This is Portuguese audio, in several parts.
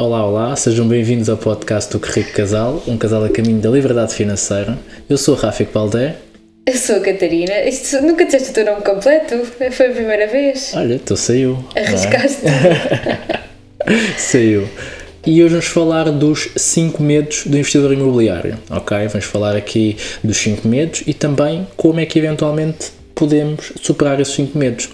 Olá, olá, sejam bem-vindos ao podcast do Que Rico Casal, um casal a caminho da liberdade financeira. Eu sou o Rafik Baldé. Eu sou a Catarina. Isto, nunca disseste o teu nome completo? Foi a primeira vez. Olha, tu saiu. não é? Arriscaste. Saiu. E hoje vamos falar dos 5 medos do investidor imobiliário, ok? Vamos falar aqui dos 5 medos e também como é que eventualmente podemos superar esses 5 medos.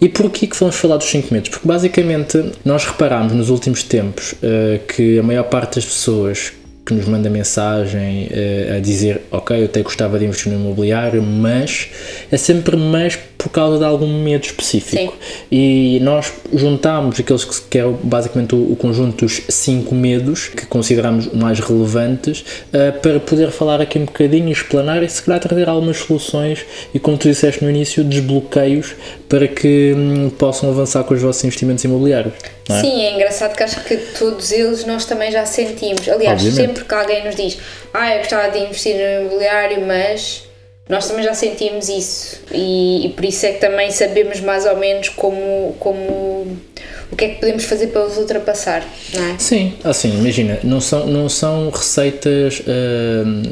E porquê que vamos falar dos 5 medos? Porque basicamente nós reparámos nos últimos tempos eh, que a maior parte das pessoas que nos manda mensagem eh, a dizer ok, eu até gostava de investir no imobiliário, mas é sempre mas por causa de algum medo específico. E nós juntámos aqueles que, que é basicamente o, o conjunto dos cinco medos que consideramos mais relevantes eh, para poder falar aqui um bocadinho, explanar e se calhar trazer algumas soluções e como tu disseste no início, desbloqueios para que hum, possam avançar com os vossos investimentos imobiliários. é? Sim, é engraçado que acho que todos eles nós também já sentimos. Aliás, Obviamente. sempre que alguém nos diz ah, eu gostava de investir no imobiliário, mas nós também já sentimos isso. E, e por isso é que também sabemos mais ou menos como, como o que é que podemos fazer para os ultrapassar, não é? Sim, assim, imagina, não são, não são receitas. hum,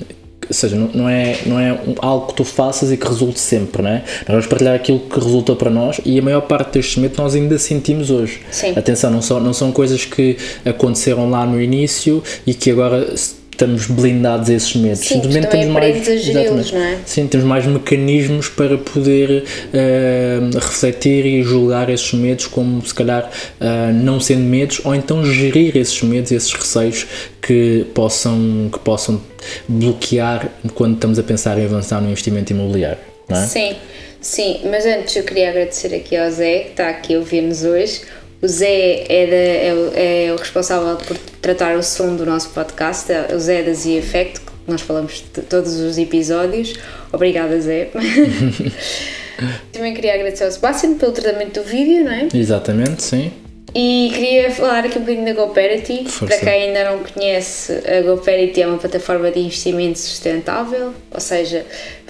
ou seja, não, não é, não é algo que tu faças e que resulte sempre, não é? Nós vamos partilhar aquilo que resulta para nós e a maior parte destes medos nós ainda sentimos hoje. Sim. Atenção, não são, não são coisas que aconteceram lá no início e que agora estamos blindados a esses medos. Sim, aprendes a geri-los, exatamente. não é? Sim, temos mais mecanismos para poder eh, refletir e julgar esses medos como se calhar eh, não sendo medos ou então gerir esses medos, esses receios que possam, que possam bloquear quando estamos a pensar em avançar no investimento imobiliário. Não é? Sim, sim, mas antes eu queria agradecer aqui ao Zé, que está aqui a ouvir-nos hoje. O Zé é, da- é o- é o responsável por tratar o som do nosso podcast, é o Zé da Z Effect, que nós falamos de todos os episódios. Obrigada, Zé. Também queria agradecer ao Sebastian pelo tratamento do vídeo, não é? Exatamente, sim. E queria falar aqui um bocadinho da GoParity. Força. Para quem ainda não conhece, a GoParity é uma plataforma de investimento sustentável, ou seja,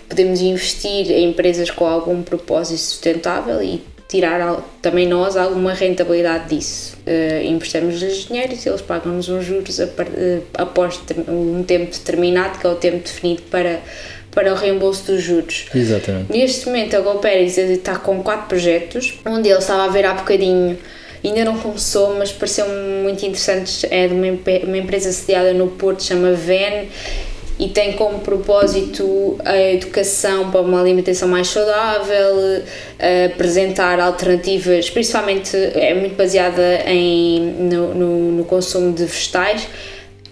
podemos investir em empresas com algum propósito sustentável e tirar também nós alguma rentabilidade disso. Eh, Emprestamos-lhes dinheiro e eles pagam-nos uns juros eh, após um tempo determinado, que é o tempo definido para, para o reembolso dos juros. Exatamente. Neste momento a GoParis está com quatro projetos, um deles estava a ver há bocadinho, ainda não começou, mas pareceu muito interessante, é de uma, uma empresa sediada no Porto, chama VEN, e tem como propósito a educação para uma alimentação mais saudável, apresentar alternativas, principalmente é muito baseada em, no, no, no consumo de vegetais,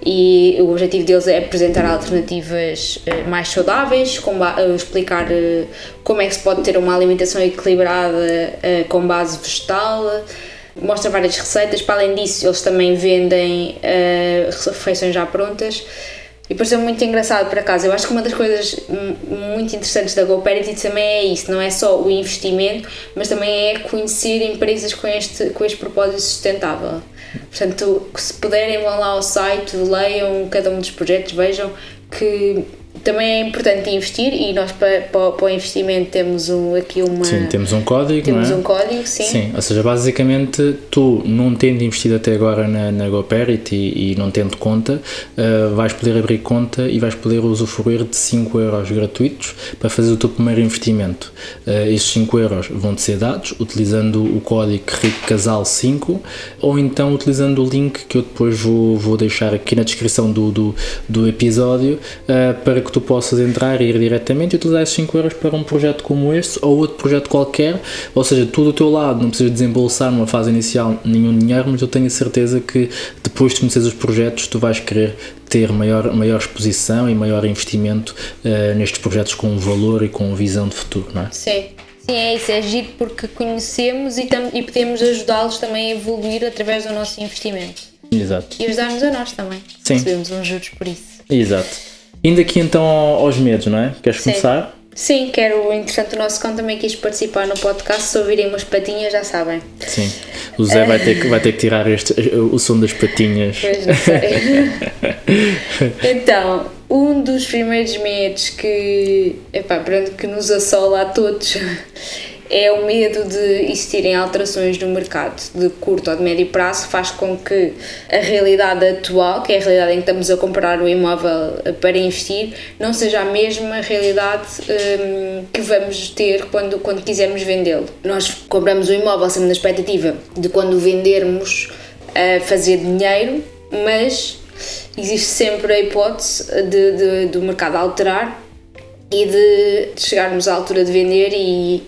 e o objetivo deles é apresentar alternativas eh, mais saudáveis, eh, explicar eh, como é que se pode ter uma alimentação equilibrada com base vegetal, mostra várias receitas, para além disso eles também vendem refeições já prontas e pareceu muito engraçado por acaso. Eu acho que uma das coisas muito interessantes da GoParity também é isso, não é só o investimento, mas também é conhecer empresas com este, com este propósito sustentável. Portanto, se puderem, vão lá ao site, leiam cada um dos projetos, vejam que também é importante investir e nós para, para, para o investimento temos um, aqui uma. Sim, temos um código, temos é? um código, sim. Sim, ou seja, basicamente tu não tendo investido até agora na, na GoParity e, e não tendo conta, uh, vais poder abrir conta e vais poder usufruir de 5 euros gratuitos para fazer o teu primeiro investimento. Uh, esses 5 euros vão-te ser dados utilizando o código RICCASAL5 ou então utilizando o link que eu depois vou, vou deixar aqui na descrição do, do, do episódio uh, para que tu possas entrar e ir diretamente e utilizar esses 5 euros para um projeto como este ou outro projeto qualquer, ou seja, tu do teu lado não precisas desembolsar numa fase inicial nenhum dinheiro, mas eu tenho a certeza que depois de conheceres os projetos tu vais querer ter maior, maior exposição e maior investimento uh, nestes projetos com valor e com visão de futuro, não é? Sim. Sim, é isso, é giro porque conhecemos e, e podemos ajudá-los também a evoluir através do nosso investimento. Exato. E ajudar-nos a nós também. Sim. Recebemos uns juros por isso. Exato. Indo aqui então ao- aos medos, não é? Queres Sim. começar? Sim, quero, entretanto, o nosso cão também quis participar no podcast. Se ouvirem umas patinhas, já sabem. Sim. O Zé vai ter que, vai ter que tirar este, o som das patinhas. Pois não sei. então, um dos primeiros medos que, epá, pronto, que nos assola a todos é o medo de existirem alterações no mercado de curto ou de médio prazo, faz com que a realidade atual, que é a realidade em que estamos a comprar o imóvel para investir, não seja a mesma realidade um, que vamos ter quando, quando quisermos vendê-lo. Nós compramos o imóvel sempre na expectativa de quando vendermos fazer dinheiro, mas existe sempre a hipótese de, de, do mercado alterar e de chegarmos à altura de vender e,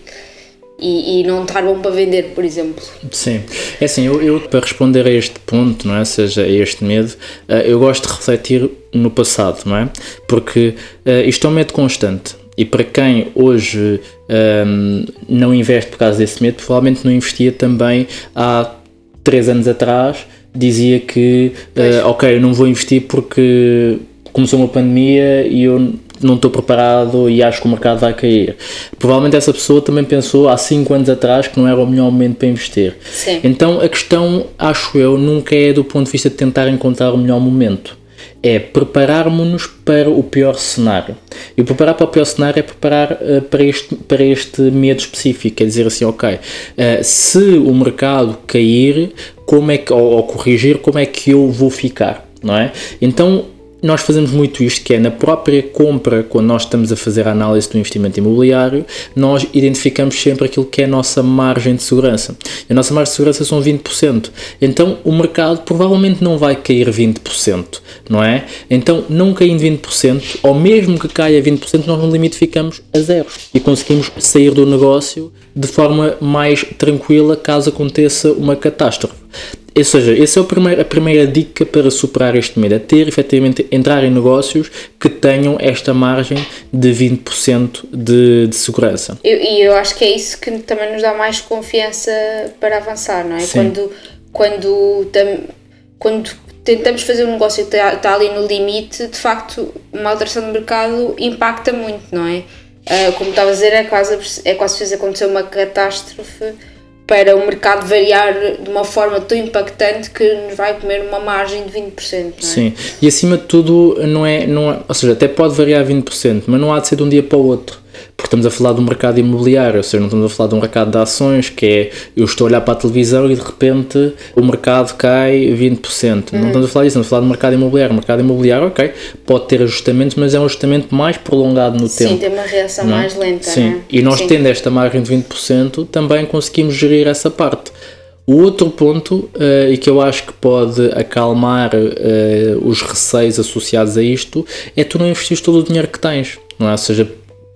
e, e, não estar bom para vender, por exemplo. Sim, é assim, eu, eu, para responder a este ponto, não é, seja a este medo, eh, eu gosto de refletir no passado, não é? Porque uh, isto é um medo constante. E para quem hoje um, ehm, não investe por causa desse medo, provavelmente não investia também há três anos atrás, dizia que, uh, ok, eu não vou investir porque começou uma pandemia e eu não estou preparado e acho que o mercado vai cair. Provavelmente essa pessoa também pensou há 5 anos atrás que não era o melhor momento para investir. Sim. Então a questão, acho eu, nunca é do ponto de vista de tentar encontrar o melhor momento. É prepararmos-nos para o pior cenário. E preparar para o pior cenário é preparar uh, para, este, para este medo específico. É dizer assim, ok, uh, se o mercado cair, como é que, ou, ou corrigir, como é que eu vou ficar? Não é? Então nós fazemos muito isto, que é na própria compra, quando nós estamos a fazer a análise do investimento imobiliário, nós identificamos sempre aquilo que é a nossa margem de segurança. A nossa margem de segurança são 20%. Então o mercado provavelmente não vai cair 20%, não é? Então, não caindo 20%, ou mesmo que caia 20%, nós no limite ficamos a zero e conseguimos sair do negócio de forma mais tranquila caso aconteça uma catástrofe. Ou seja, essa é a primeira, a primeira dica para superar este medo, é ter efetivamente entrar em negócios que tenham esta margem de 20% de, de segurança. E eu, acho que é isso que também nos dá mais confiança para avançar, não é? Sim. Quando, quando, tam, quando tentamos fazer um negócio que está, está ali no limite, de facto, uma alteração do mercado impacta muito, não é? Uh, como estava a dizer, é quase, é quase fez acontecer uma catástrofe para o mercado variar de uma forma tão impactante que nos vai comer uma margem de 20%. Não é? Sim, e acima de tudo, não é, não é, ou seja, até pode variar 20%, mas não há de ser de um dia para o outro porque estamos a falar do mercado imobiliário, ou seja, não estamos a falar de um mercado de ações que é eu estou a olhar para a televisão e de repente o mercado cai 20%. Uhum. Não estamos a falar disso, estamos a falar do mercado imobiliário. O mercado imobiliário, ok, pode ter ajustamentos, mas é um ajustamento mais prolongado no Sim, tempo. Sim, tem uma reação não? É? mais lenta. Sim, né? e nós Sim. tendo esta margem de 20%, também conseguimos gerir essa parte. O outro ponto, uh, e que eu acho que pode acalmar uh, os receios associados a isto, é tu não investir todo o dinheiro que tens. Não é? Ou seja,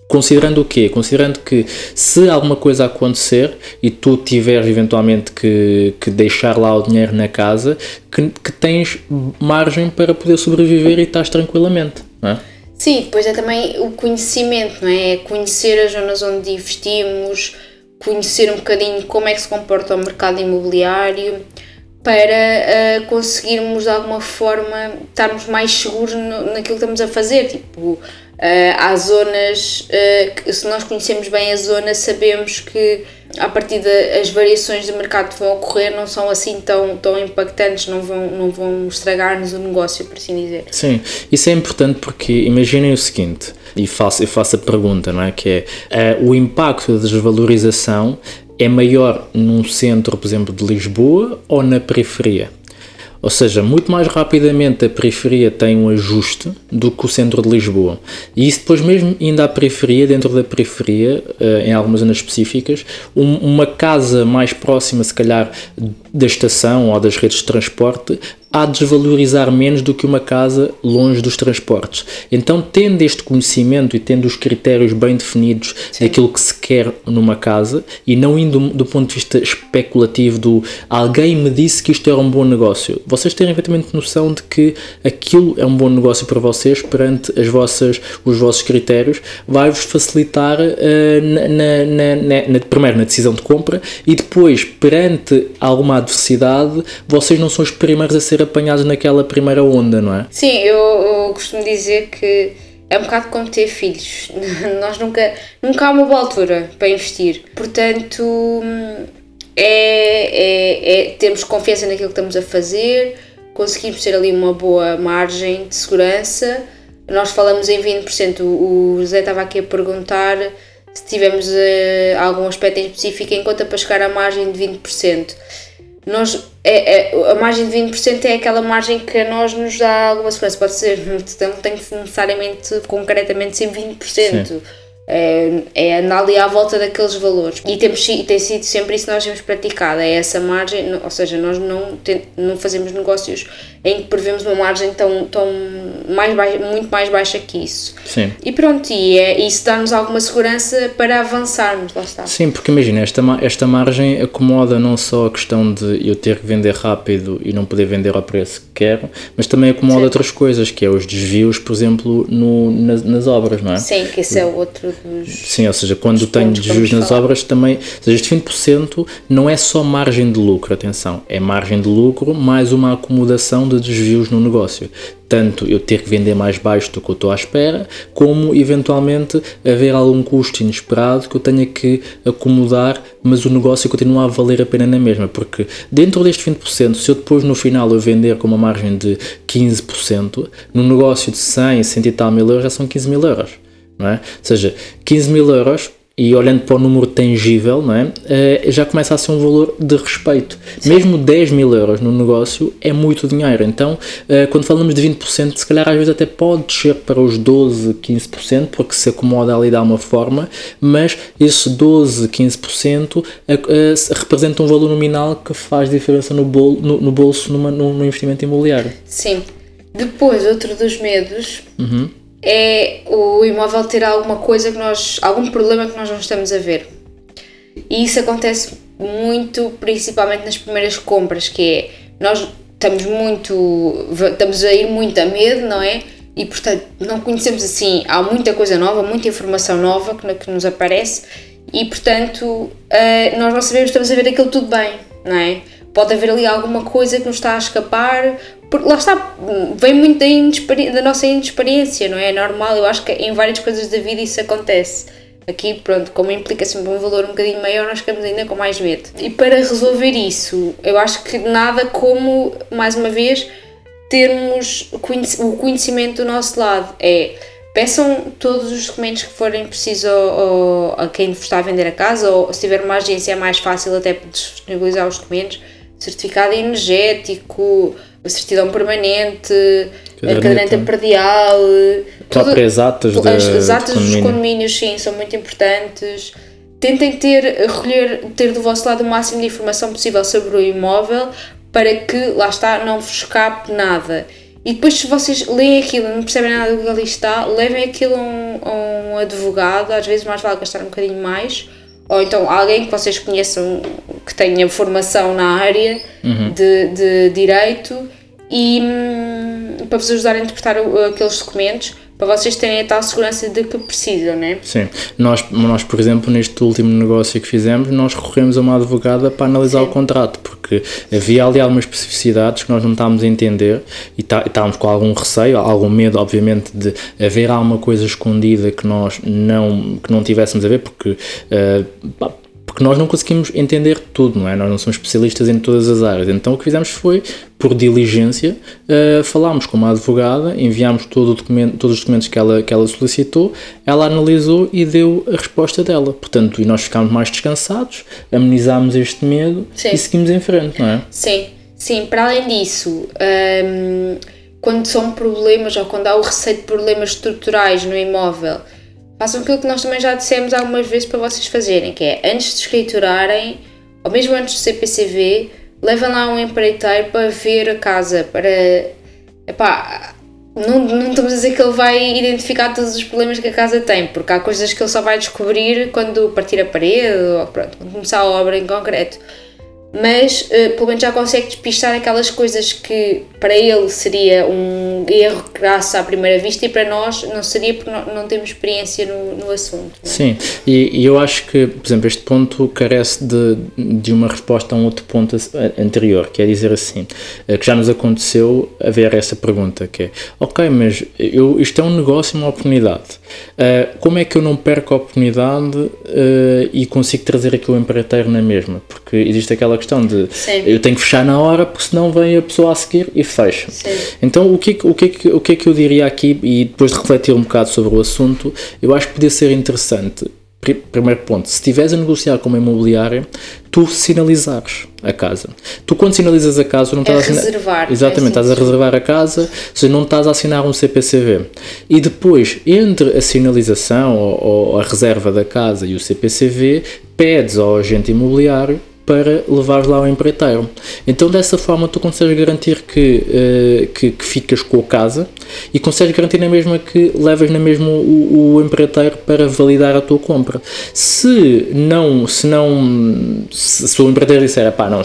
Considerando o quê? Considerando que se alguma coisa acontecer e tu tiveres eventualmente que, que deixar lá o dinheiro na casa, que, que tens margem para poder sobreviver e estás tranquilamente, não é? Sim, depois é também o conhecimento, não é? é conhecer as zonas onde investimos, conhecer um bocadinho como é que se comporta o mercado imobiliário para uh, conseguirmos de alguma forma estarmos mais seguros no, naquilo que estamos a fazer. Tipo, Uh, há zonas, uh, que, se nós conhecemos bem a zona, sabemos que a partir das variações de mercado que vão ocorrer não são assim tão, tão impactantes, não vão, não vão estragar-nos o negócio, por assim dizer. Sim, isso é importante porque imaginem o seguinte, e faço, eu faço a pergunta, não é? Que é uh, o impacto da desvalorização é maior num centro, por exemplo, de Lisboa ou na periferia? Ou seja, muito mais rapidamente a periferia tem um ajuste do que o centro de Lisboa. E isso depois mesmo ainda à periferia, dentro da periferia, eh, em algumas zonas específicas, uma casa mais próxima, se calhar, da estação ou das redes de transporte, há de desvalorizar menos do que uma casa longe dos transportes. Então, tendo este conhecimento e tendo os critérios bem definidos Sim. daquilo que se quer numa casa e não indo do ponto de vista especulativo do alguém me disse que isto era um bom negócio, vocês terem efetivamente noção de que aquilo é um bom negócio para vocês perante as vossas, os vossos critérios, vai-vos facilitar uh, na, na, na, na, primeiro na decisão de compra e depois perante alguma adversidade, vocês não são os primeiros a ser apanhados naquela primeira onda, não é? Sim, eu, eu costumo dizer que é um bocado como ter filhos. Nós nunca, nunca há uma boa altura para investir. Portanto, é, é, é, temos confiança naquilo que estamos a fazer, conseguimos ter ali uma boa margem de segurança. Nós falamos em 20%, o José estava aqui a perguntar se tivermos uh, algum aspecto em específico em conta para chegar à margem de 20%. Nós, é, é, a margem de 20% é aquela margem que a nós nos dá alguma segurança. Pode ser, não tem que necessariamente, concretamente, ser 20%. Sim é, é andar ali à volta daqueles valores. E temos, tem sido sempre isso que nós temos praticado, é essa margem, ou seja, nós não, tem, não fazemos negócios em que prevemos uma margem tão, tão mais baixa, muito mais baixa que isso. Sim. E pronto, e é, isso dá-nos alguma segurança para avançarmos, lá está. Sim, porque imagina, esta, esta margem acomoda não só a questão de eu ter que vender rápido e não poder vender ao preço que quero, mas também acomoda Sim. outras coisas, que é os desvios, por exemplo, no, nas, nas obras, não é? Sim, que esse é outro Sim, ou seja, quando tenho desvios nas falar. obras também. Ou seja, este 20% não é só margem de lucro, atenção, é margem de lucro mais uma acomodação de desvios no negócio. Tanto eu ter que vender mais baixo do que eu estou à espera, como eventualmente haver algum custo inesperado que eu tenha que acomodar, mas o negócio continua a valer a pena na mesma. Porque dentro deste 20%, se eu depois no final eu vender com uma margem de 15%, no negócio de 100, 100 e tal mil euros já são 15 mil euros. Não é? Ou seja, 15 mil euros e olhando para o número tangível, não é? Uh, já começa a ser um valor de respeito. Sim. Mesmo 10 mil euros no negócio é muito dinheiro. Então, uh, quando falamos de 20%, se calhar às vezes até pode descer para os 12, 15%, porque se acomoda ali de uma forma, mas esse 12, 15% uh, representa um valor nominal que faz diferença no, bol, no, no bolso numa, no, no, investimento imobiliário. Sim. Depois, outro dos medos. Uhum é o imóvel ter alguma coisa que nós, algum problema que nós não estamos a ver. E isso acontece muito, principalmente nas primeiras compras, que é nós estamos muito, estamos a ir muito a medo, não é? E portanto não conhecemos assim, há muita coisa nova, muita informação nova que, que nos aparece e portanto uh, nós não sabemos, estamos a ver aquilo tudo bem, não é? Pode haver ali alguma coisa que nos está a escapar, porque lá está, vem muito da, da nossa inexperiência, não é? É normal, eu acho que em várias coisas da vida isso acontece. Aqui, pronto, como implica sempre um valor um bocadinho maior, nós ficamos ainda com mais medo. E para resolver isso, eu acho que nada como, mais uma vez, termos o conhecimento do nosso lado. É, peçam todos os documentos que forem precisos a quem vos está a vender a casa, ou se tiver uma agência é mais fácil até disponibilizar os documentos, certificado energético, certidão permanente, a caderneta perdial, próprias atas, de, as atas dos condomínios, sim, são muito importantes. Tentem ter, recolher, ter do vosso lado o máximo de informação possível sobre o imóvel para que, lá está, não vos escape nada. E depois, se vocês leem aquilo e não percebem nada do que ali está, levem aquilo a um, a um advogado, às vezes mais vale gastar um bocadinho mais, ou então alguém que vocês conheçam que tenha formação na área uhum. de, de direito e hum, para vos ajudar a interpretar aqueles documentos para vocês terem a tal segurança de que precisam, né? Sim. Nós, nós, por exemplo, neste último negócio que fizemos, nós recorremos a uma advogada para analisar Sim. o contrato, porque havia ali algumas especificidades que nós não estávamos a entender e tá, estávamos com algum receio, algum medo, obviamente, de haver alguma coisa escondida que nós não, que não tivéssemos a ver, porque uh, porque nós não conseguimos entender tudo, não é? Nós não somos especialistas em todas as áreas. Então o que fizemos foi, por diligência, uh, falámos com uma advogada, enviámos todo todos os documentos que ela, que ela solicitou, ela analisou e deu a resposta dela. Portanto, e nós ficámos mais descansados, amenizámos este medo sim. e seguimos em frente, não é? Sim, sim. Para além disso, um, quando são problemas ou quando há o receio de problemas estruturais no imóvel façam aquilo que nós também já dissemos algumas vezes para vocês fazerem, que é antes de escriturarem, ou mesmo antes do CPCV, levem lá um empreiteiro para ver a casa, para. Epá, não, não estamos a dizer que ele vai identificar todos os problemas que a casa tem, porque há coisas que ele só vai descobrir quando partir a parede ou pronto, quando começar a obra em concreto mas uh, pelo menos já consegue despistar aquelas coisas que para ele seria um erro graças à primeira vista e para nós não seria porque não, temos experiência no, no assunto. É? Sim, e, e, eu acho que, por exemplo, este ponto carece de, de uma resposta a um outro ponto anterior, que é dizer assim, uh, que já nos aconteceu haver essa pergunta, que é, ok, mas eu, isto é um negócio, uma oportunidade, uh, como é que eu não perco a oportunidade e consigo trazer aquilo empreiteiro na mesma? Porque existe aquela questão de Sim. eu tenho que fechar na hora porque senão vem a pessoa a seguir e fecha. Sim. Então o que, o, que, o que é que eu diria aqui e depois de refletir um bocado sobre o assunto, eu acho que podia ser interessante primeiro ponto, se estiveres a negociar com uma imobiliária, tu sinalizares a casa. Tu quando sinalizas a casa não É estás a assinar- reservar, Exatamente, é assim estás a reservar a casa, seja, não estás a assinar um CPCV. E depois, entre a sinalização ou, ou a reserva da casa e o CPCV, pedes ao agente imobiliário para levares lá o empreiteiro. Então dessa forma tu consegues garantir que, eh, que, que ficas com a casa e consegues garantir na mesma que levas na mesma o, o empreiteiro para validar a tua compra. Se não, se não, se, se o empreiteiro disser, pá, não,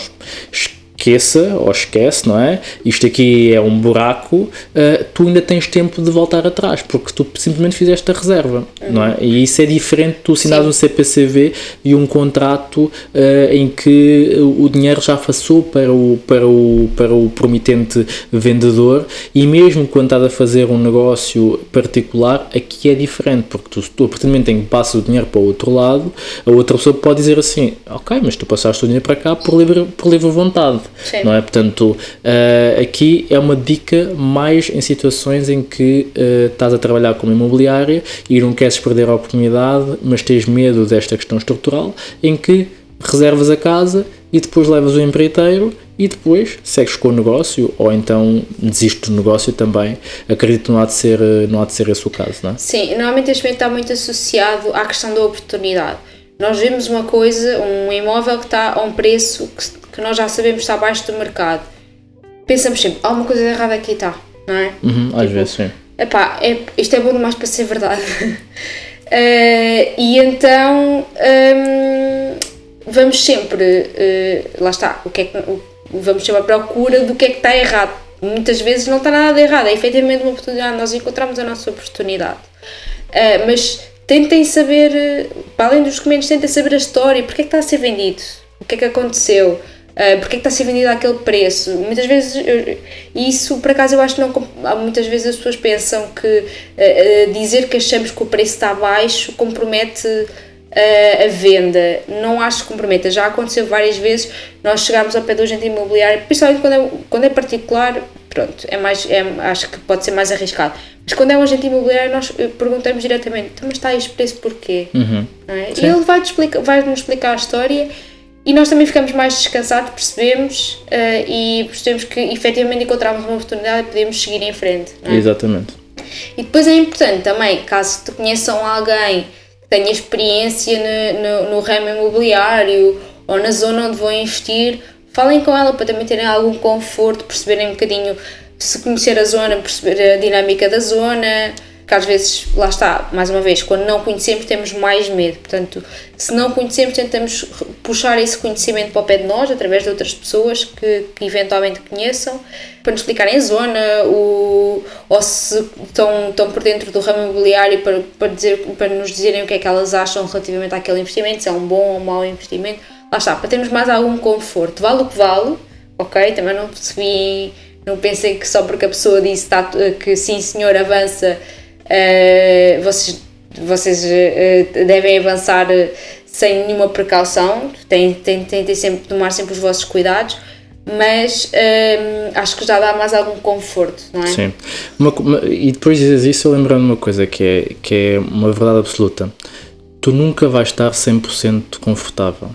esqueça ou esquece, não é? Isto aqui é um buraco, eh, tu ainda tens tempo de voltar atrás, porque tu simplesmente fizeste a reserva, não é? E isso é diferente de tu assinares um CPCV e um contrato eh, em que o dinheiro já passou para o, para, o, para o promitente vendedor e mesmo quando estás a fazer um negócio particular, aqui é diferente, porque tu, tu a partir do momento em que passas o dinheiro para o outro lado, a outra pessoa pode dizer assim, ok, mas tu passaste o dinheiro para cá por livre, por livre vontade, Sim. não é? Portanto, eh, aqui é uma dica mais em situações em que eh, estás a trabalhar como imobiliária e não queres perder a oportunidade, mas tens medo desta questão estrutural, em que reservas a casa e depois levas o empreiteiro e depois segues com o negócio ou então desistes do negócio também. Acredito que não há de ser, eh, não há de ser esse o caso, não é? Sim, normalmente este medo está muito associado à questão da oportunidade. Nós vemos uma coisa, um imóvel que está a um preço que, que nós já sabemos que está abaixo do mercado. Pensamos sempre, alguma coisa de errada aqui está, não é? Uhum, às vezes sim. Epá, é, isto é bom demais para ser verdade. Eh, e então hum, vamos sempre, eh, lá está, o que é que, o- vamos sempre à procura do que é que está errado. Muitas vezes não está nada de errado, é efetivamente uma oportunidade, nós encontramos a nossa oportunidade. Eh, mas tentem saber, eh, para além dos documentos, tentem saber a história, porque é que está a ser vendido, o que é que aconteceu, uh, porque é que está a ser vendido àquele preço. Muitas vezes, eu- isso por acaso eu acho que não. Muitas vezes as pessoas pensam que uh, dizer que achamos que o preço está baixo compromete uh, a venda. Não acho que comprometa. Já aconteceu várias vezes nós chegarmos ao pé do agente imobiliário, principalmente quando é, quando é particular, pronto, é mais, é, acho que pode ser mais arriscado. Mas quando é um agente imobiliário, nós eh, perguntamos diretamente: "Então, mas está este preço porquê? Uhum. é? E ele vai-nos explicar, vai -nos explicar a história e nós também ficamos mais descansados, percebemos eh, e percebemos que efetivamente encontramos uma oportunidade e podemos seguir em frente. é? Exatamente. E depois é importante também, caso te conheçam alguém que tenha experiência no, no, no ramo imobiliário ou na zona onde vão investir, falem com ela para também terem algum conforto, perceberem um bocadinho, se conhecer a zona, perceber a dinâmica da zona, que às vezes, lá está, mais uma vez, quando não conhecemos temos mais medo, portanto, se não conhecemos tentamos puxar esse conhecimento para o pé de nós, através de outras pessoas que, que eventualmente conheçam, para nos explicarem a zona, o, ou se estão, estão por dentro do ramo imobiliário para, para, dizer, para nos dizerem o que é que elas acham relativamente àquele investimento, se é um bom ou um mau investimento, lá está, para termos mais algum conforto, vale o que vale, ok? Também não percebi, não pensem que só porque a pessoa disse tá, que sim senhor avança, eh, vocês, vocês eh, devem avançar eh, sem nenhuma precaução, tentem, tentem, sempre, tomar sempre os vossos cuidados, mas eh, acho que já dá mais algum conforto, não é? Sim. Uma uma- e depois dizes isso, eu lembrando uma coisa que é, que é uma verdade absoluta. Tu nunca vais estar 100% confortável.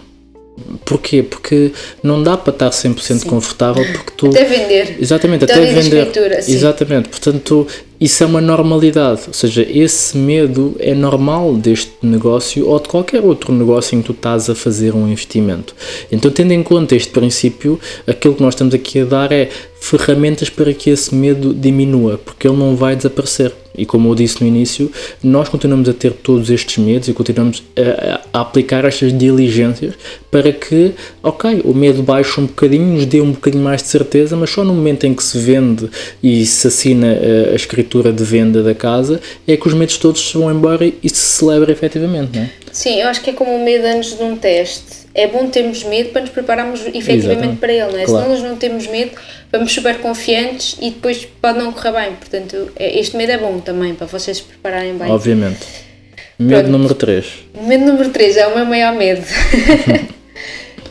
Porquê? Porque não dá para estar 100% confortável porque tu. Até vender. Exatamente, Até vender. sim. Exatamente, portanto, isso é uma normalidade, ou seja, esse medo é normal deste negócio ou de qualquer outro negócio em que tu estás a fazer um investimento. Então, tendo em conta este princípio, aquilo que nós estamos aqui a dar é ferramentas para que esse medo diminua, porque ele não vai desaparecer. E como eu disse no início, nós continuamos a ter todos estes medos e continuamos a, a- a aplicar estas diligências para que, ok, o medo baixe um bocadinho, nos dê um bocadinho mais de certeza, mas só no momento em que se vende e se assina eh, a escritura de venda da casa é que os medos todos se vão embora e se celebra efetivamente, não é? Sim, eu acho que é como o medo antes de um teste. É bom termos medo para nos prepararmos efetivamente Exatamente. para ele, não é? Claro. Se nós não temos medo, vamos super confiantes e depois pode não correr bem. Portanto, é- este medo é bom também para vocês se prepararem bem. Obviamente. Medo Pronto. número 3. O medo número 3 é o meu maior medo.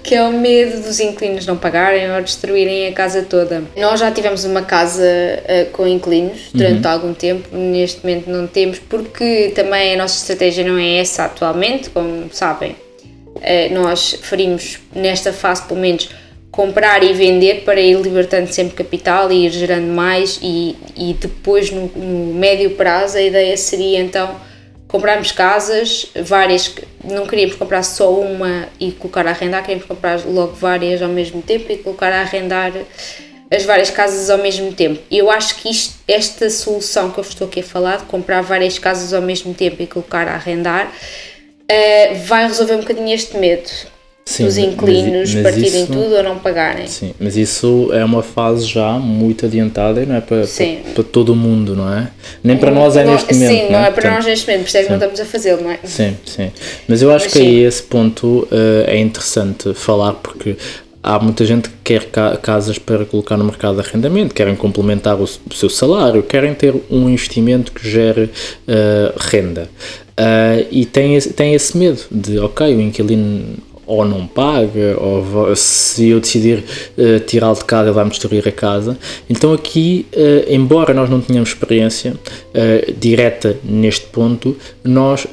que é o medo dos inquilinos não pagarem ou destruírem a casa toda. Nós já tivemos uma casa uh, com inquilinos durante uhum. algum tempo, neste momento não temos, porque também a nossa estratégia não é essa atualmente, como sabem. Uh, nós faríamos nesta fase, pelo menos, comprar e vender para ir libertando sempre capital e ir gerando mais e, e depois no, no médio prazo a ideia seria então comprarmos casas, várias, não queríamos comprar só uma e colocar a arrendar, queríamos comprar logo várias ao mesmo tempo e colocar a arrendar as várias casas ao mesmo tempo. Eu acho que isto, esta solução que eu estou aqui a falar, de comprar várias casas ao mesmo tempo e colocar a arrendar, uh, vai resolver um bocadinho este medo. Sim, os inquilinos mas, mas partirem isso, tudo ou não pagarem. Sim, mas isso é uma fase já muito adiantada e não é para, para, para, todo o mundo, não é? Nem para nós é neste momento. Sim, não é, é para nós neste momento, por isso é que não estamos a fazê-lo, não é? Sim, sim. Mas eu acho mas, que aí esse ponto uh, é interessante falar porque há muita gente que quer ca casas para colocar no mercado de arrendamento, querem complementar o, o seu salário, querem ter um investimento que gere uh, renda. Uh, e tem esse, tem esse medo de, ok, o inquilino ou não paga, ou se eu decidir uh, tirá-lo de casa, vai-me destruir a casa. Então, aqui, uh, embora nós não tenhamos experiência uh, direta neste ponto, nós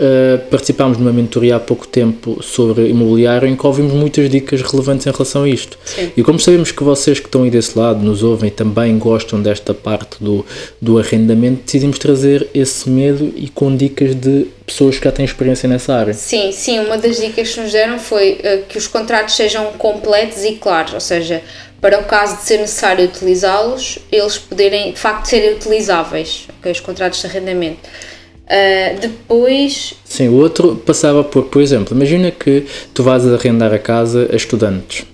participámos de uma mentoria há pouco tempo sobre imobiliário em que ouvimos muitas dicas relevantes em relação a isto. Sim. E como sabemos que vocês que estão aí desse lado nos ouvem e também gostam desta parte do, do arrendamento, decidimos trazer esse medo e com dicas de pessoas que já têm experiência nessa área. Sim, sim, uma das dicas que nos deram foi uh, que os contratos sejam completos e claros, ou seja, para o caso de ser necessário utilizá-los, eles poderem de facto serem utilizáveis, okay, os contratos de arrendamento. Uh, depois. Sim, o outro passava por, por exemplo, imagina que tu vais arrendar a casa a estudantes.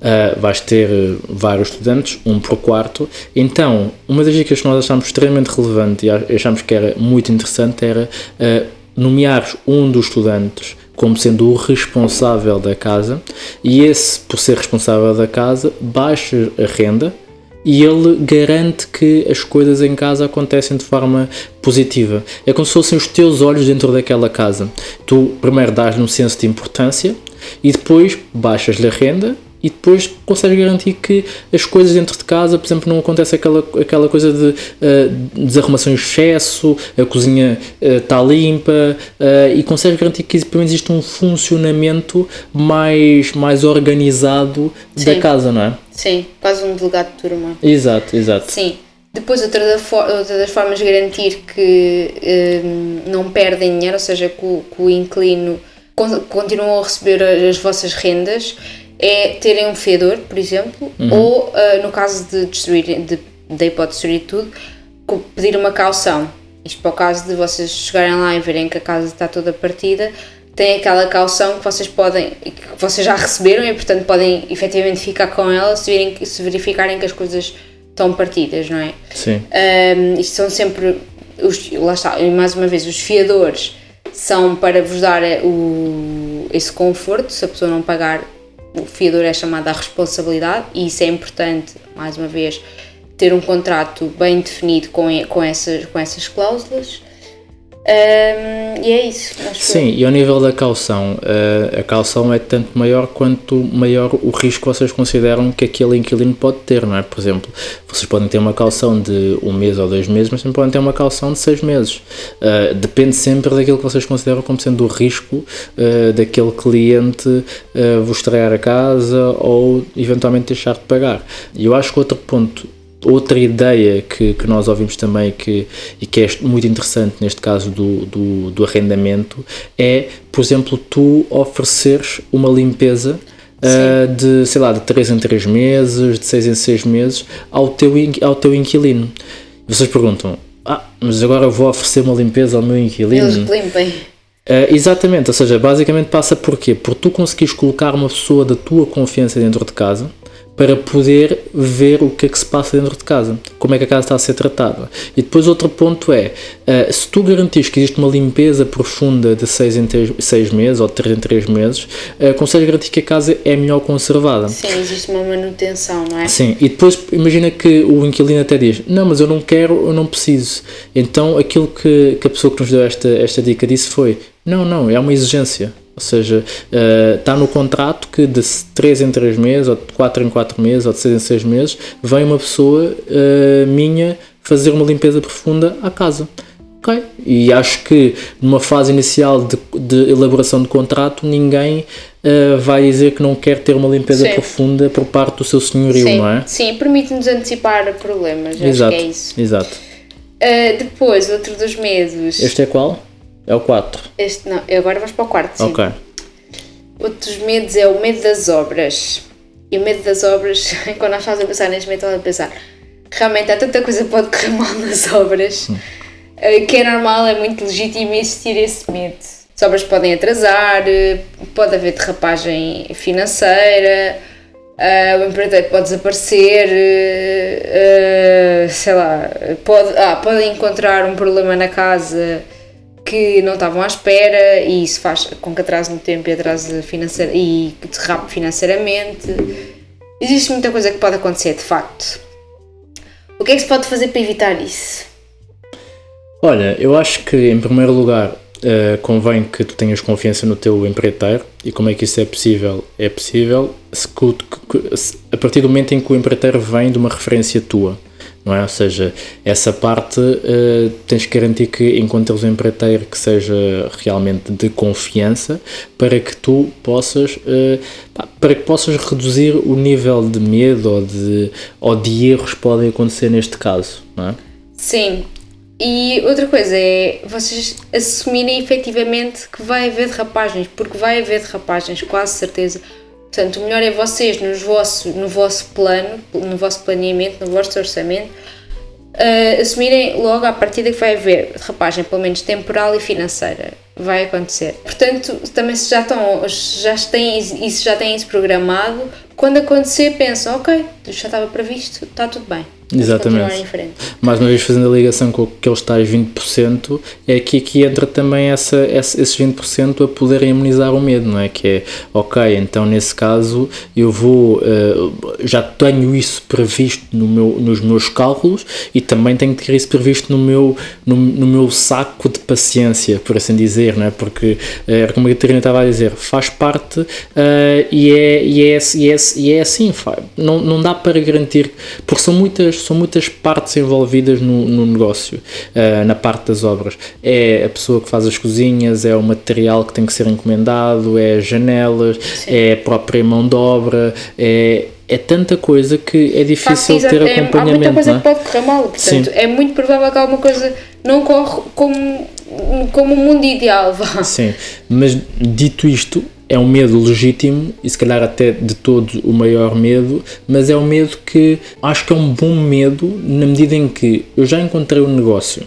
Uh, vais ter vários estudantes, um por quarto. Então, uma das dicas que nós achámos extremamente relevante e achámos que era muito interessante era uh, nomeares um dos estudantes como sendo o responsável da casa e esse, por ser responsável da casa, baixa a renda e ele garante que as coisas em casa acontecem de forma positiva. É como se fossem os teus olhos dentro daquela casa. Tu primeiro dás-lhe um senso de importância e depois baixas-lhe a renda e depois consegues garantir que as coisas dentro de casa, por exemplo, não acontece aquela, aquela coisa de uh, desarrumação em excesso, a cozinha está uh, limpa uh, e consegues garantir que pelo menos existe um funcionamento mais, mais organizado Sim. da casa, não é? Sim, quase um delegado de turma. Exato, exato. Sim. Depois, outra, da outra das formas de garantir que não perdem dinheiro, ou seja, que o, que o continuam a receber as vossas rendas, é terem um fedor, por exemplo, uhum. ou uh, no caso de destruir, de, de hipótese destruir tudo, pedir uma caução. Isto para o caso de vocês chegarem lá e verem que a casa está toda partida, tem aquela caução que vocês podem, que vocês já receberam e portanto podem efetivamente ficar com ela se, virem, se verificarem que as coisas estão partidas, não é? Sim. Um, isto são sempre, os, lá está, e mais uma vez, os fiadores são para vos dar o, esse conforto, se a pessoa não pagar o fiador é chamado à responsabilidade e isso é importante, mais uma vez, ter um contrato bem definido com, com, essas, com essas cláusulas. Um, e é isso. Sim, e ao nível da calção, uh, a calção é tanto maior quanto maior o risco que vocês consideram que aquele inquilino pode ter, não é? Por exemplo, vocês podem ter uma calção de um mês ou dois meses, mas também podem ter uma calção de seis meses. Uh, depende sempre daquilo que vocês consideram como sendo o risco uh, daquele cliente vos trair a casa ou eventualmente deixar de pagar. E eu acho que outro ponto outra ideia que, que nós ouvimos também que, e que é muito interessante neste caso do, do, do arrendamento é, por exemplo, tu ofereceres uma limpeza uh, de, sei lá, de 3 em 3 meses, de 6 em 6 meses ao teu, ao teu inquilino. Vocês perguntam, ah, mas agora eu vou oferecer uma limpeza ao meu inquilino? Eles limpem. Uh, exatamente, ou seja, basicamente passa por quê? Por tu conseguires colocar uma pessoa da tua confiança dentro de casa para poder ver o que é que se passa dentro de casa, como é que a casa está a ser tratada. E depois outro ponto é, uh, se tu garantires que existe uma limpeza profunda de 6 em 6 meses ou de 3 em 3 meses, uh, consegues garantir que a casa é melhor conservada. Sim, existe uma manutenção, não é? Sim, e depois imagina que o inquilino até diz, não, mas eu não quero, eu não preciso. Então aquilo que, que a pessoa que nos deu esta, esta dica disse foi, não, não, é uma exigência. Ou seja, uh, está no contrato que de 3 em 3 meses, ou de 4 em 4 meses, ou de 6 em 6 meses, vem uma pessoa uh, minha fazer uma limpeza profunda à casa. Ok? E acho que numa fase inicial de, de elaboração de contrato, ninguém uh, vai dizer que não quer ter uma limpeza Sim. profunda por parte do seu senhorio, Sim. não é? Sim, permite-nos antecipar problemas. Exato. Acho que é isso. Exato. Uh, depois, outro dos medos. Este é qual? É o 4. Este não, agora vamos para o quarto. Sim. Ok. Outro dos medos é o medo das obras. E o medo das obras, quando nós estamos a pensar neste medo, estamos a pensar realmente há tanta coisa que pode correr mal nas obras hum. que é normal, é muito legítimo existir esse medo. As obras podem atrasar, pode haver derrapagem financeira, uh, o empreiteiro pode desaparecer, sei lá, pode, ah, pode encontrar um problema na casa que não estavam à espera e isso faz com que atrase no tempo e atrase financeira, e derrape financeiramente. Existe muita coisa que pode acontecer de facto. O que é que se pode fazer para evitar isso? Olha, eu acho que em primeiro lugar uh, convém que tu tenhas confiança no teu empreiteiro e como é que isso é possível? É possível se, se, a partir do momento em que o empreiteiro vem de uma referência tua. Não é? Ou seja, essa parte uh, tens que garantir que encontres um empreiteiro que seja realmente de confiança para que tu possas uh, para que possas reduzir o nível de medo ou de, ou de erros que podem acontecer neste caso, não é? Sim, e outra coisa é vocês assumirem efetivamente que vai haver derrapagens, porque vai haver derrapagens, quase certeza. Portanto, o melhor é vocês nos vosso, no vosso plano, no vosso planeamento, no vosso orçamento, uh, assumirem logo à partida que vai haver derrapagem, pelo menos temporal e financeira. Vai acontecer. Portanto, também se já estão, já têm isso, já têm isso programado, quando acontecer pensam, ok, já estava previsto, está tudo bem. Exatamente. Mais uma vez fazendo a ligação com aqueles tais 20%, é que aqui entra também essa, esses 20% a poderem imunizar o medo, não é? Que é, ok, então nesse caso eu vou, uh, já tenho isso previsto no meu, nos meus cálculos e também tenho que ter isso previsto no meu, no, no meu saco de paciência, por assim dizer, não é? Porque, uh, era como a Catarina estava a dizer, faz parte uh, e, é, e, é, e, é, e é assim, não, não dá para garantir, porque são muitas são muitas partes envolvidas no, no negócio, uh, na parte das obras. É a pessoa que faz as cozinhas, é o material que tem que ser encomendado, é as janelas, Sim. é a própria mão de obra, é é tanta coisa que é difícil ter é, acompanhamento. Há muita coisa é? que pode correr mal, portanto, Sim. é muito provável que alguma coisa não corra como, como o mundo ideal. Vá. Sim, mas dito isto, é um medo legítimo e se calhar até de todo o maior medo, mas é um medo que acho que é um bom medo na medida em que eu já encontrei um negócio,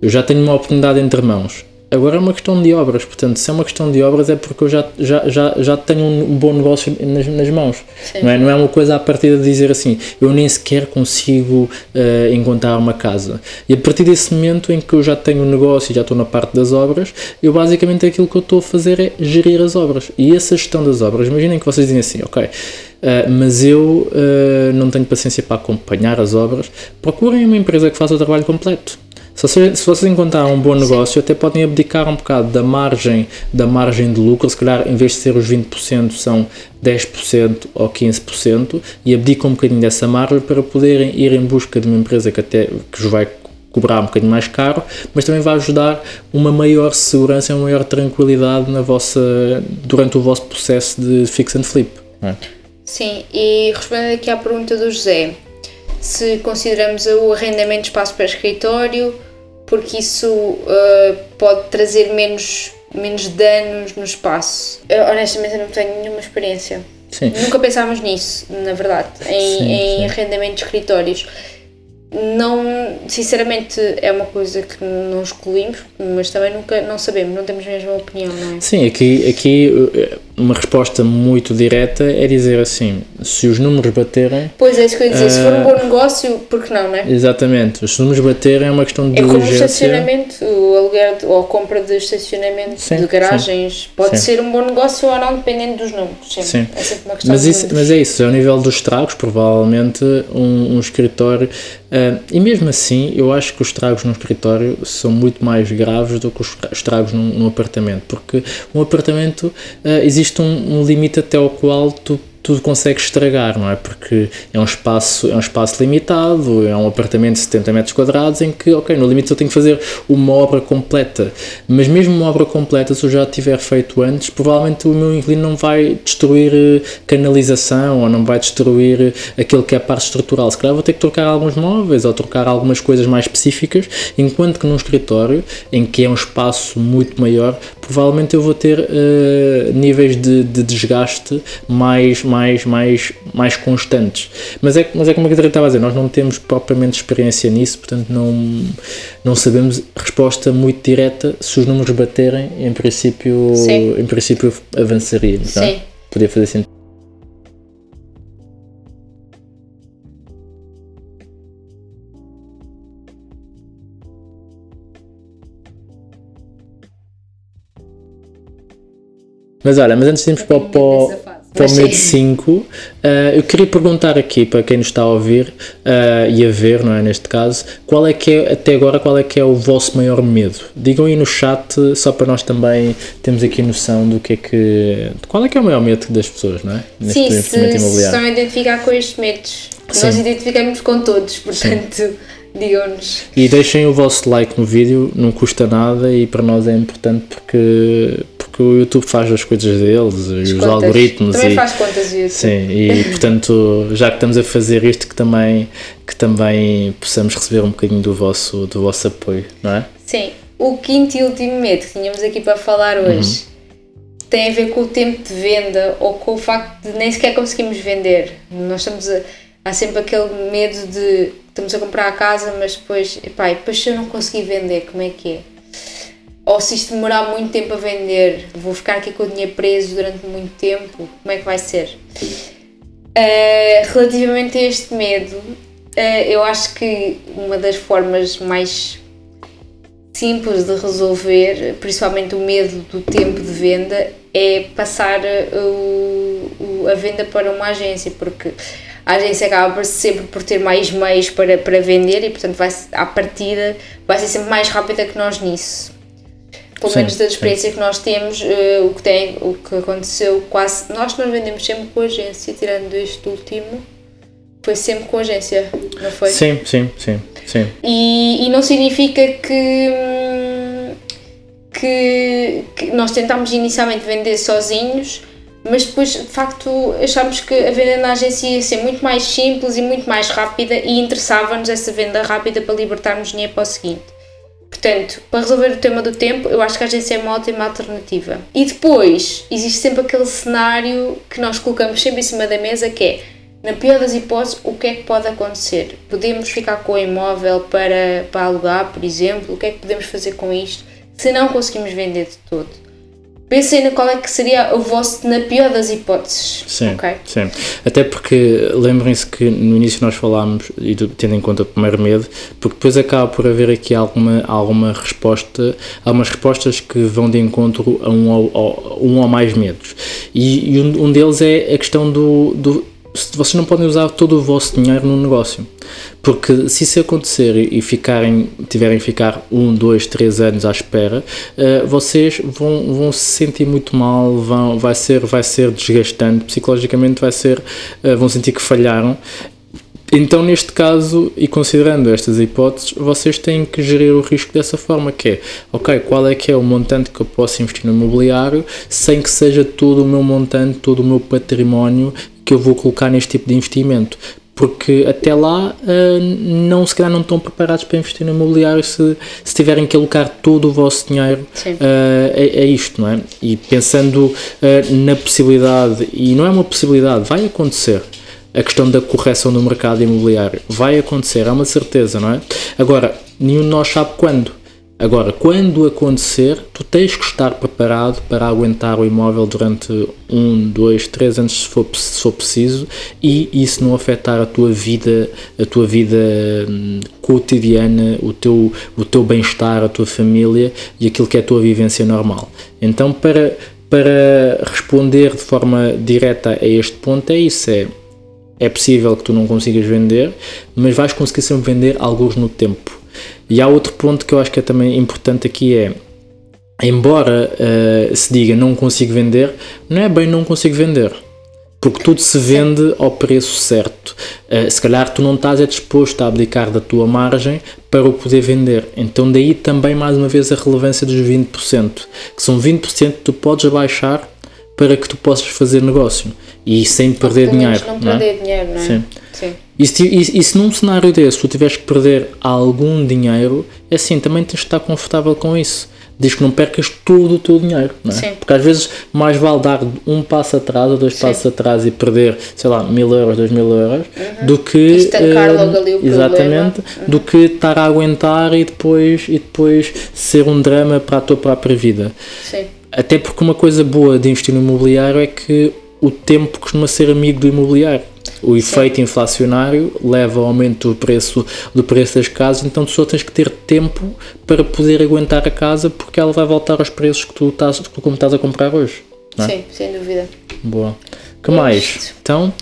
eu já tenho uma oportunidade entre mãos, Agora é uma questão de obras, portanto, se é uma questão de obras é porque eu já, já, já, já tenho um bom negócio nas, nas mãos. Não é? não é uma coisa a partir de dizer assim, eu nem sequer consigo uh, encontrar uma casa. E a partir desse momento em que eu já tenho um negócio e já estou na parte das obras, eu basicamente aquilo que eu estou a fazer é gerir as obras. E essa gestão das obras, imaginem que vocês dizem assim, ok, Uh, mas eu uh, não tenho paciência para acompanhar as obras. Procurem uma empresa que faça o trabalho completo. Se vocês, se vocês encontrarem um bom negócio, até podem abdicar um bocado da margem, da margem de lucro, se calhar em vez de ser os 20% são 10% ou 15% e abdicam um bocadinho dessa margem para poderem ir em busca de uma empresa que até que vos vai cobrar um bocadinho mais caro, mas também vai ajudar uma maior segurança e uma maior tranquilidade na vossa, durante o vosso processo de fix and flip. É? Sim, e respondendo aqui à pergunta do José, se consideramos o arrendamento de espaço para escritório, porque isso uh, pode trazer menos, menos danos no espaço. Eu, honestamente, eu não tenho nenhuma experiência. Sim. Nunca pensávamos nisso, na verdade, em, sim, em sim. arrendamento de escritórios. Não, sinceramente, é uma coisa que não excluímos, mas também nunca não sabemos, não temos a mesma opinião, não é? Sim, aqui, aqui uma resposta muito direta é dizer assim: se os números baterem. Pois é, isso que eu ia dizer, uh, se for um bom negócio, por que não, não é? Exatamente, se os números baterem é uma questão de é como o estacionamento, o aluguer ou a compra de estacionamento sim, de garagens. Sim, pode sim. ser um bom negócio ou não, dependendo dos números. Sempre. Sim. É sempre uma questão mas, de isso, mas é isso, ao nível dos estragos, provavelmente um, um escritório. Uh, e mesmo assim, eu acho que os estragos num escritório são muito mais graves do que os estragos num, num apartamento, porque um apartamento uh, existe um, um limite até ao qual tu tudo consegue estragar, não é? Porque é um espaço, é um espaço limitado, é um apartamento de 70 metros quadrados em que, ok, no limite eu tenho que fazer uma obra completa, mas mesmo uma obra completa, se eu já tiver feito antes, provavelmente o meu inquilino não vai destruir eh, canalização ou não vai destruir aquilo que é a parte estrutural. Se calhar vou ter que trocar alguns móveis ou trocar algumas coisas mais específicas, enquanto que num escritório, em que é um espaço muito maior, provavelmente eu vou ter uh, níveis de, de desgaste mais, mais mais, mais, mais constantes. Mas é, mas é como a Catarina estava a dizer, nós não temos propriamente experiência nisso, portanto não, não sabemos resposta muito direta. Se os números baterem, em princípio, Sim. em princípio avançaria. Tá? Sim. Podia fazer sentido. Mas olha, mas antes de irmos para, para, medo 5, uh, eu queria perguntar aqui para quem nos está a ouvir uh, e a ver, não é, neste caso, qual é que é, até agora, qual é que é o vosso maior medo? Digam aí no chat, só para nós também termos aqui noção do que é que, qual é que é o maior medo das pessoas, não é? Neste Sim, se, se estão a identificar com estes medos, Sim. nós identificamos com todos, portanto... Digam-nos. E deixem o vosso like no vídeo, não custa nada e para nós é importante porque porque o YouTube faz as coisas deles, as os contas. algoritmos. Também e, faz contas YouTube. Sim, e portanto, já que estamos a fazer isto, que também, que também possamos receber um bocadinho do vosso, do vosso apoio, não é? Sim. O quinto e último medo que tínhamos aqui para falar hoje uhum. tem a ver com o tempo de venda ou com o facto de nem sequer conseguimos vender. Nós estamos a, há sempre aquele medo de estamos a comprar a casa, mas depois, epá, depois se eu não conseguir vender, como é que é? Ou se isto demorar muito tempo a vender, vou ficar aqui com o dinheiro preso durante muito tempo, como é que vai ser? Uh, relativamente a este medo, uh, eu acho que uma das formas mais simples de resolver, principalmente o medo do tempo de venda, é passar o, o, a venda para uma agência, porque a agência acaba sempre por ter mais meios para, para vender e, portanto, vai, à partida vai ser sempre mais rápida que nós nisso pelo sim, menos da experiência sim. que nós temos, uh, o, que tem, o que aconteceu quase. Nós não vendemos sempre com agência, tirando este último, foi sempre com agência, não foi? Sim, sim, sim. sim. E, e não significa que, que, que nós tentámos inicialmente vender sozinhos, mas depois de facto achámos que a venda na agência ia ser muito mais simples e muito mais rápida e interessava-nos essa venda rápida para libertarmos dinheiro para o seguinte. Portanto, para resolver o tema do tempo, eu acho que a agência é uma ótima alternativa. E depois, existe sempre aquele cenário que nós colocamos sempre em cima da mesa que é, na pior das hipóteses, o que é que pode acontecer? Podemos ficar com o imóvel para, para alugar, por exemplo? O que é que podemos fazer com isto? Se não conseguimos vender de todo? Pensem na qual é que seria o vosso, na pior das hipóteses. Sim, okay? sim. Até porque lembrem-se que no início nós falámos, e tendo em conta o primeiro medo, porque depois acaba por haver aqui alguma, alguma resposta, algumas respostas que vão de encontro a um ou, um ou mais medos. E, e um, um deles é a questão do, do vocês não podem usar todo o vosso dinheiro no negócio. Porque se isso acontecer e ficarem, tiverem que ficar um, dois, três anos à espera, uh, vocês vão, vão se sentir muito mal, vão, vai, ser, vai ser desgastante, psicologicamente vai ser, uh, vão sentir que falharam então, neste caso, e considerando estas hipóteses, vocês têm que gerir o risco dessa forma, que é, ok, qual é que é o montante que eu posso investir no imobiliário sem que seja todo o meu montante, todo o meu património que eu vou colocar neste tipo de investimento porque até lá uh, não se calhar não estão preparados para investir no imobiliário se, se tiverem que alocar todo o vosso dinheiro uh, a, a, isto, não é? E pensando uh, na possibilidade, e não é uma possibilidade, vai acontecer a questão da correção do mercado imobiliário, vai acontecer, é uma certeza, não é? Agora, nenhum de nós sabe quando. Agora, quando acontecer, tu tens que estar preparado para aguentar o imóvel durante um, dois, três anos se for, se for preciso e isso não afetar a tua vida, a tua vida hum, cotidiana, o teu, o teu bem-estar, a tua família e aquilo que é a tua vivência normal. Então, para, para responder de forma direta a este ponto, é isso: é, é possível que tu não consigas vender, mas vais conseguir sempre vender alguns no tempo e há outro ponto que eu acho que é também importante aqui é embora uh, se diga não consigo vender, não é bem não consigo vender. Porque tudo se vende ao preço certo. Uh, se calhar tu não estás é disposto a abdicar da tua margem para o poder vender. Então daí também mais uma vez a relevância dos 20%, que são 20% que tu podes abaixar para que tu possas fazer negócio e sem perder dinheiro. Não, não perder dinheiro, não é? Sim. Sim. E se, e, e se num cenário desse tu tiveres que perder algum dinheiro, é assim, também tens de estar confortável com isso. Diz que não percas todo o teu dinheiro, não é? Sim. Porque às vezes mais vale dar um passo atrás ou dois Sim. passos atrás e perder, sei lá, mil euros, dois mil euros, uhum. do que. Estancar uh, logo ali o Exatamente, uhum. do que estar a aguentar e depois, e depois ser um drama para a tua própria vida. Sim. Até porque uma coisa boa de investir no imobiliário é que o tempo costuma ser amigo do imobiliário. O efeito Sim. inflacionário leva ao aumento do preço, do preço das casas, então tu só tens que ter tempo para poder aguentar a casa porque ela vai voltar aos preços que tu estás, como estás a comprar hoje. É? Sim, sem dúvida. Boa. que é mais? Isto. Então,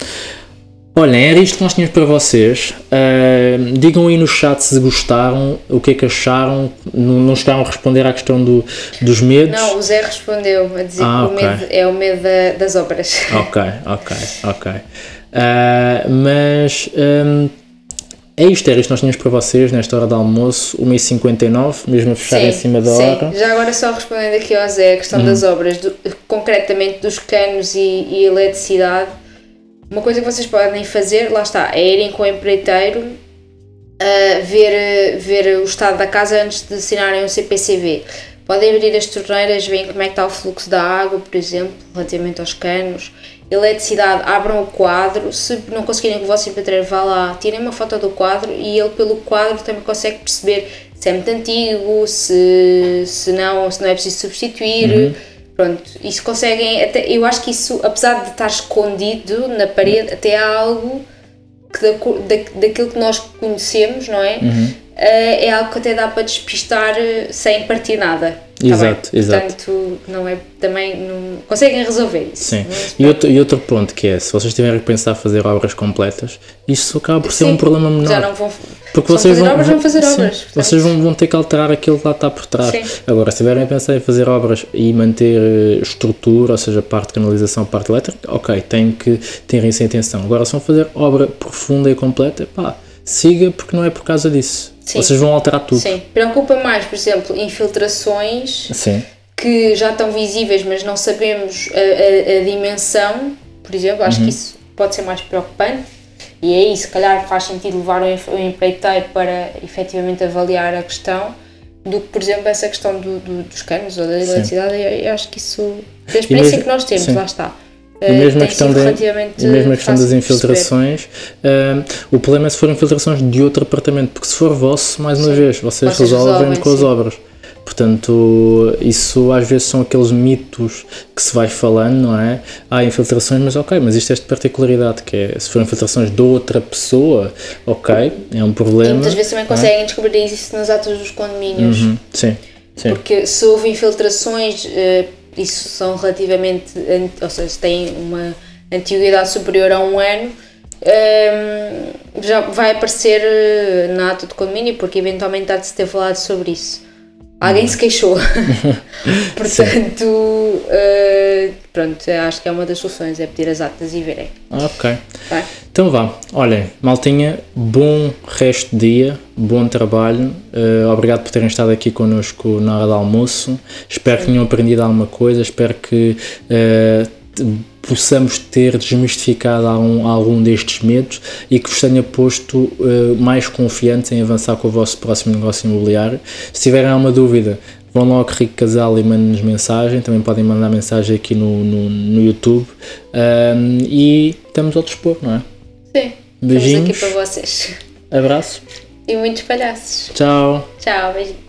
Olhem, era isto que nós tínhamos para vocês. Uh, digam aí no chat se gostaram, o que é que acharam. Não, não chegaram a responder à questão do, dos medos? Não, o Zé respondeu a dizer ah, que okay. o medo é o medo da, das obras. Ok, ok, ok. Uh, mas um, é isto, era isto que nós tínhamos para vocês nesta hora de almoço, 1h59, mesmo a fechar sim, em cima da sim. hora. Já agora só respondendo aqui ao Zé, a questão hum. das obras, do, concretamente dos canos e, e eletricidade uma coisa que vocês podem fazer, lá está, é irem com o empreiteiro uh, ver, ver o estado da casa antes de assinarem um CPCV. Podem abrir as torneiras, veem como é que está o fluxo da água, por exemplo, relativamente aos canos. Eletricidade, abram o quadro. Se não conseguirem que o vosso empreiteiro vá lá, tirem uma foto do quadro e ele, pelo quadro, também consegue perceber se é muito antigo, se, se, não, se não é preciso substituir. Uhum Pronto, isso conseguem, até, eu acho que isso, apesar de estar escondido na parede, até há algo que da, da, daquilo que nós conhecemos, não é? Uhum. Uh, é algo que até dá para despistar eh, sem partir nada. Tá exato, exato. Portanto, não é, também não, conseguem resolver isso. Sim. E outro, e outro ponto que é, se vocês tiverem que pensar fazer obras completas, isso acaba por ser Sim, um problema menor. Já não vão porque vocês vão, obras, vão fazer sim, obras. Vocês vão, vão ter que alterar aquilo que lá está por trás. Sim. Agora, se tiverem a pensar em fazer obras e manter eh, estrutura, ou seja, parte de canalização, parte elétrica, ok, tem que ter isso em atenção. Agora, se vão fazer obra profunda e completa, pá, siga porque não é por causa disso. Sim. Vocês vão alterar tudo. Sim. Preocupa mais, por exemplo, infiltrações Sim. que já estão visíveis, mas não sabemos a, a, a dimensão, por exemplo. Acho uhum. que isso pode ser mais preocupante e aí, se calhar, faz sentido levar o empreiteiro para efetivamente avaliar a questão do que, por exemplo, essa questão do, do, dos canos ou da eletricidade. Eu, eu, acho que isso, da experiência mesmo, que nós temos, sim. lá está. E mesmo, a questão, de, e mesmo a questão das infiltrações, uh, o problema é se forem infiltrações de outro apartamento, porque se for vosso, mais uma sim. vez, vocês, vocês resolvem, resolvem com sim. as obras. Portanto, isso às vezes são aqueles mitos que se vai falando, não é? Há infiltrações, mas ok, mas isto é esta particularidade, que é, se forem infiltrações de outra pessoa, ok, é um problema. E muitas vezes também é? conseguem é? descobrir isso nas atas dos condomínios. Uhum, sim, sim. Porque se houve infiltrações, uh, isso são relativamente, ou seja, têm uma antiguidade superior a um ano, um, ehm, já vai aparecer eh, na ata do condomínio, porque eventualmente há de se ter falado sobre isso. Alguém se queixou. Portanto, uh, pronto, acho que é uma das soluções, é pedir as atas e verem. Ok. Tá? Então vá. Olhem, maltinha, bom resto de dia, bom trabalho. Uh, obrigado por terem estado aqui connosco na hora do almoço. Espero Sim. que tenham aprendido alguma coisa, espero que. Uh, possamos ter desmistificado algum, algum destes medos e que vos tenha posto uh, mais confiantes em avançar com o vosso próximo negócio imobiliário. Se tiverem alguma dúvida, vão logo Rico Casal e mandem-nos mensagem, também podem mandar mensagem aqui no, no, no YouTube um, e estamos ao dispor, não é? Sim, beijinhos. Estamos aqui para vocês. Abraço. E muitos palhaços. Tchau. Tchau, beijinhos.